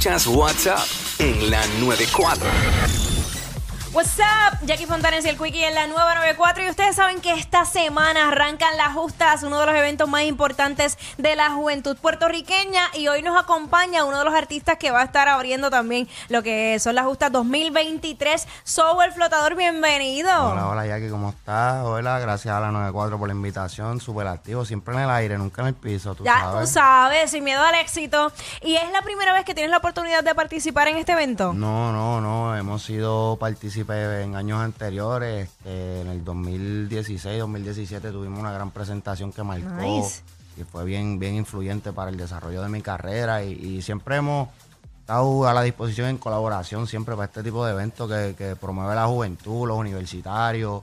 Just WhatsApp en la 94. What's up? Jackie Fontanes y el Quickie en la nueva 94 y ustedes saben que esta semana arrancan las justas, uno de los eventos más importantes de la juventud puertorriqueña y hoy nos acompaña uno de los artistas que va a estar abriendo también lo que son las justas 2023, Soul el Flotador, bienvenido. Hola, hola Jackie, ¿cómo estás? Hola, gracias a la 94 por la invitación, súper activo, siempre en el aire, nunca en el piso, tú ya sabes. tú sabes, sin miedo al éxito. ¿Y es la primera vez que tienes la oportunidad de participar en este evento? No, no, no, hemos sido en años anteriores, este, en el 2016, 2017 tuvimos una gran presentación que marcó Nice. y fue bien, bien influyente para el desarrollo de mi carrera y, y siempre hemos estado a la disposición en colaboración siempre para este tipo de eventos que, que promueve la juventud, los universitarios,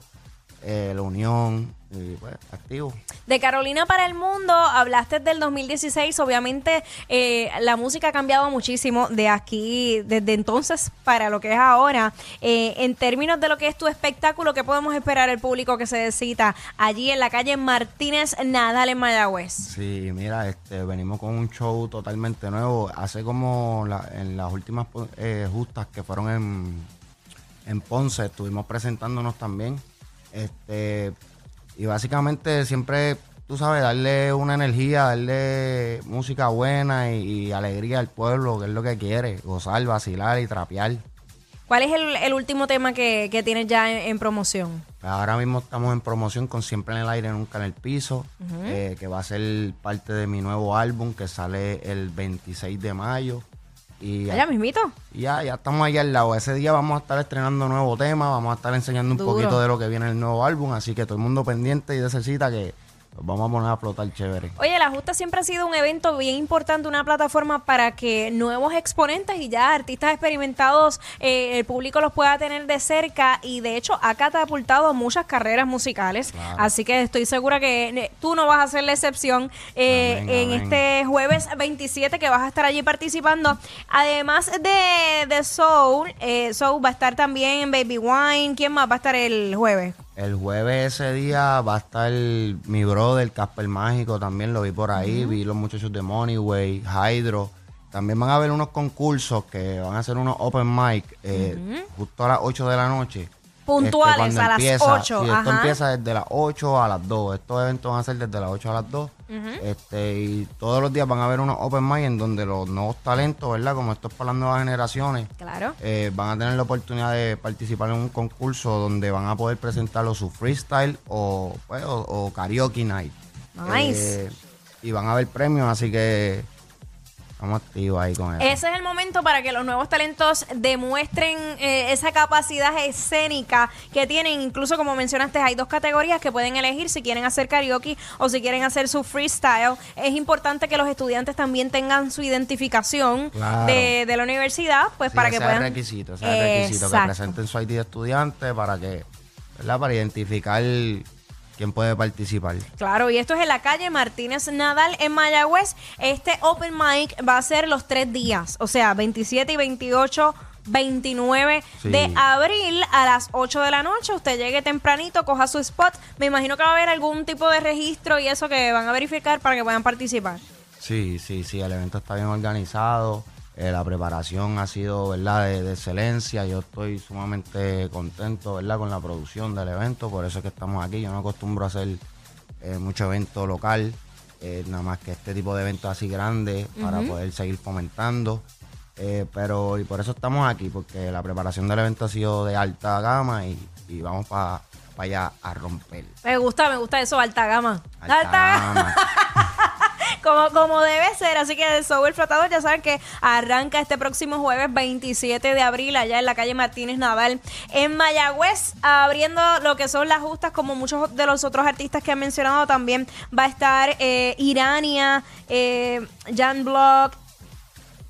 eh, la unión y pues activo. De Carolina para el Mundo, hablaste del 2016. Obviamente, eh, la música ha cambiado muchísimo de aquí, desde entonces para lo que es ahora. Eh, en términos de lo que es tu espectáculo, ¿qué podemos esperar el público que se cita allí en la calle Martínez Nadal en Mayagüez? Sí, mira, este, venimos con un show totalmente nuevo. Hace como la- en las últimas eh, justas que fueron en, en Ponce, estuvimos presentándonos también. Este, y básicamente siempre, tú sabes, darle una energía, darle música buena y, y alegría al pueblo, que es lo que quiere, gozar, vacilar y trapear. ¿Cuál es el, el último tema que, que tienes ya en, en promoción? Ahora mismo estamos en promoción con Siempre en el Aire, Nunca en el Piso, eh, que va a ser parte de mi nuevo álbum que sale el 26 de mayo. Y ¿Allá mismito? ya, ya estamos allá al lado. Ese día vamos a estar estrenando nuevo tema, vamos a estar enseñando un poquito de lo que viene en el nuevo álbum, así que todo el mundo pendiente y de esa cita que vamos a poner a explotar chévere. Oye, la Justa siempre ha sido un evento bien importante, una plataforma para que nuevos exponentes y ya artistas experimentados, eh, el público los pueda tener de cerca y de hecho ha catapultado muchas carreras musicales. Claro. Así que estoy segura que eh, tú no vas a ser la excepción eh, Amén, en amén. este jueves 27 que vas a estar allí participando. Además de, de Soul, eh, Soul va a estar también en Baby Wine. ¿Quién más va a estar el jueves? El jueves ese día va a estar mi brother, Casper Mágico, también lo vi por ahí, vi los muchachos de Moneyway, Hydro. También van a haber unos concursos que van a ser unos open mic eh, justo a las 8 de la noche. Puntuales, cuando a las empieza, 8, sí, esto ajá. empieza desde las 8 a las 2. Estos eventos van a ser desde las 8 a las 2. Este, y todos los días van a haber unos open mic en donde los nuevos talentos, ¿verdad? Como esto es para las nuevas generaciones, Claro. eh, van a tener la oportunidad de participar en un concurso donde van a poder presentarlo su freestyle o, pues, o, o karaoke night. Nice. Eh, y van a haber premios, así que estamos activos ahí con eso. Ese es el momento para que los nuevos talentos demuestren eh, esa capacidad escénica que tienen. Incluso, como mencionaste, hay dos categorías que pueden elegir si quieren hacer karaoke o si quieren hacer su freestyle. Es importante que los estudiantes también tengan su identificación Claro. de, de la universidad, pues Sí, para ese que es el puedan. requisito, ese es el requisito, que presenten su ID de estudiante para que, ¿verdad? Para identificar quién puede participar. Claro, y esto es en la calle Martínez Nadal en Mayagüez. Este open mic va a ser los tres días, o sea, 27 y 28. 29 Sí. de abril a las 8 de la noche. Usted llegue tempranito, coja su spot. Me imagino que va a haber algún tipo de registro y eso que van a verificar para que puedan participar. Sí, sí, sí, el evento está bien organizado, eh, la preparación ha sido, ¿verdad?, de, de excelencia, yo estoy sumamente contento, ¿verdad?, con la producción del evento, por eso es que estamos aquí, yo no acostumbro a hacer eh, mucho evento local, eh, nada más que este tipo de eventos así grandes para poder seguir fomentando, eh, pero y por eso estamos aquí, porque la preparación del evento ha sido de alta gama y, y vamos para allá a romper. Me gusta, me gusta eso, alta gama. Alta gama. como, como debe ser. Así que el Soul Flotador ya saben que arranca este próximo jueves 27 de abril allá en la calle Martínez Nadal en Mayagüez, abriendo lo que son las justas como muchos de los otros artistas que han mencionado también. Va a estar eh, Irania, eh, Jan Block.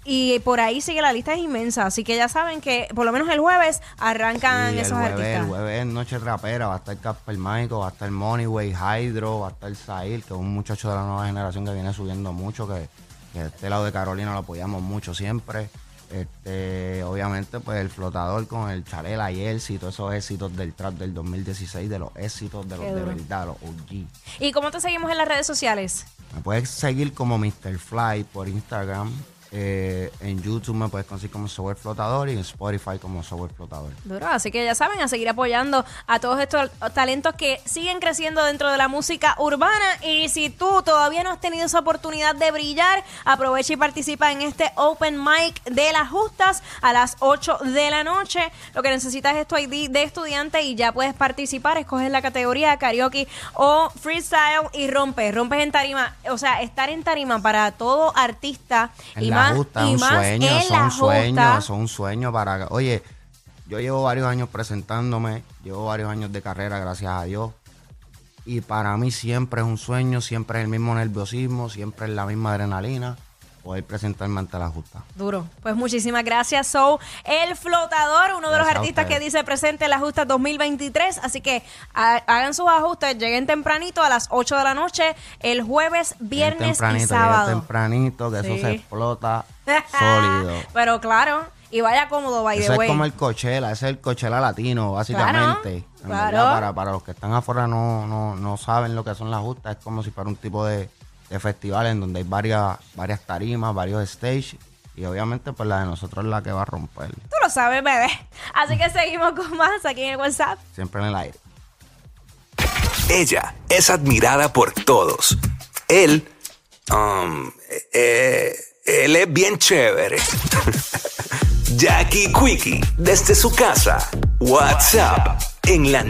Y por ahí sigue la lista es inmensa, así que ya saben que por lo menos el jueves arrancan Sí, el esos jueves, artistas. El jueves es Noche Rapera, va a estar Casper Mágico, va a estar Moneyway, Hydro, va a estar Zahir, que es un muchacho de la nueva generación que viene subiendo mucho, que, que de este lado de Carolina lo apoyamos mucho siempre. Este, obviamente, pues el flotador con el Chalela y Elsie, todos esos éxitos del trap del 2016, de los éxitos de los de verdad, los OG. ¿Y cómo te seguimos en las redes sociales? Me puedes seguir como Mr. Fly por Instagram Eh, en YouTube me puedes conseguir como Software Flotador y en Spotify como Software Flotador. Duro, así que ya saben, a seguir apoyando a todos estos talentos que siguen creciendo dentro de la música urbana. Y si tú todavía no has tenido esa oportunidad de brillar, aprovecha y participa en este Open Mic de las Justas a las 8 de la noche. Lo que necesitas es tu ID de estudiante y ya puedes participar. Escoges la categoría karaoke o freestyle y rompes. Rompes en tarima. O sea, estar en tarima para todo artista En y más, justa, y un más sueño, son la un sueño, justa. son un sueño para... Oye, yo llevo varios años presentándome, llevo varios años de carrera, gracias a Dios. Y para mí siempre es un sueño, siempre es el mismo nerviosismo, siempre es la misma adrenalina, poder presentarme ante la justa. Duro. Pues muchísimas gracias, So. El Flotador, uno de los Gracias artistas que dice presente en la justa 2023. Así que ha- hagan sus ajustes, lleguen tempranito a las 8 de la noche, el jueves, viernes y tempranito, bien sábado. tempranito, que Sí. eso se explota sólido. Pero claro, y vaya cómodo, by Eso the es way. como el Coachella, ese es el Coachella latino, básicamente. Claro. para, para los que están afuera no, no, no saben lo que son las justas, es como si fuera un tipo de, de festival en donde hay varias, varias tarimas, varios stage. Y obviamente, pues la de nosotros es la que va a romper. Tú lo sabes, bebé. Así que seguimos con más aquí en el WhatsApp. Siempre en el aire. Ella es admirada por todos. Él, um, eh, él es bien chévere. Jackie Quickie, desde su casa. WhatsApp, en la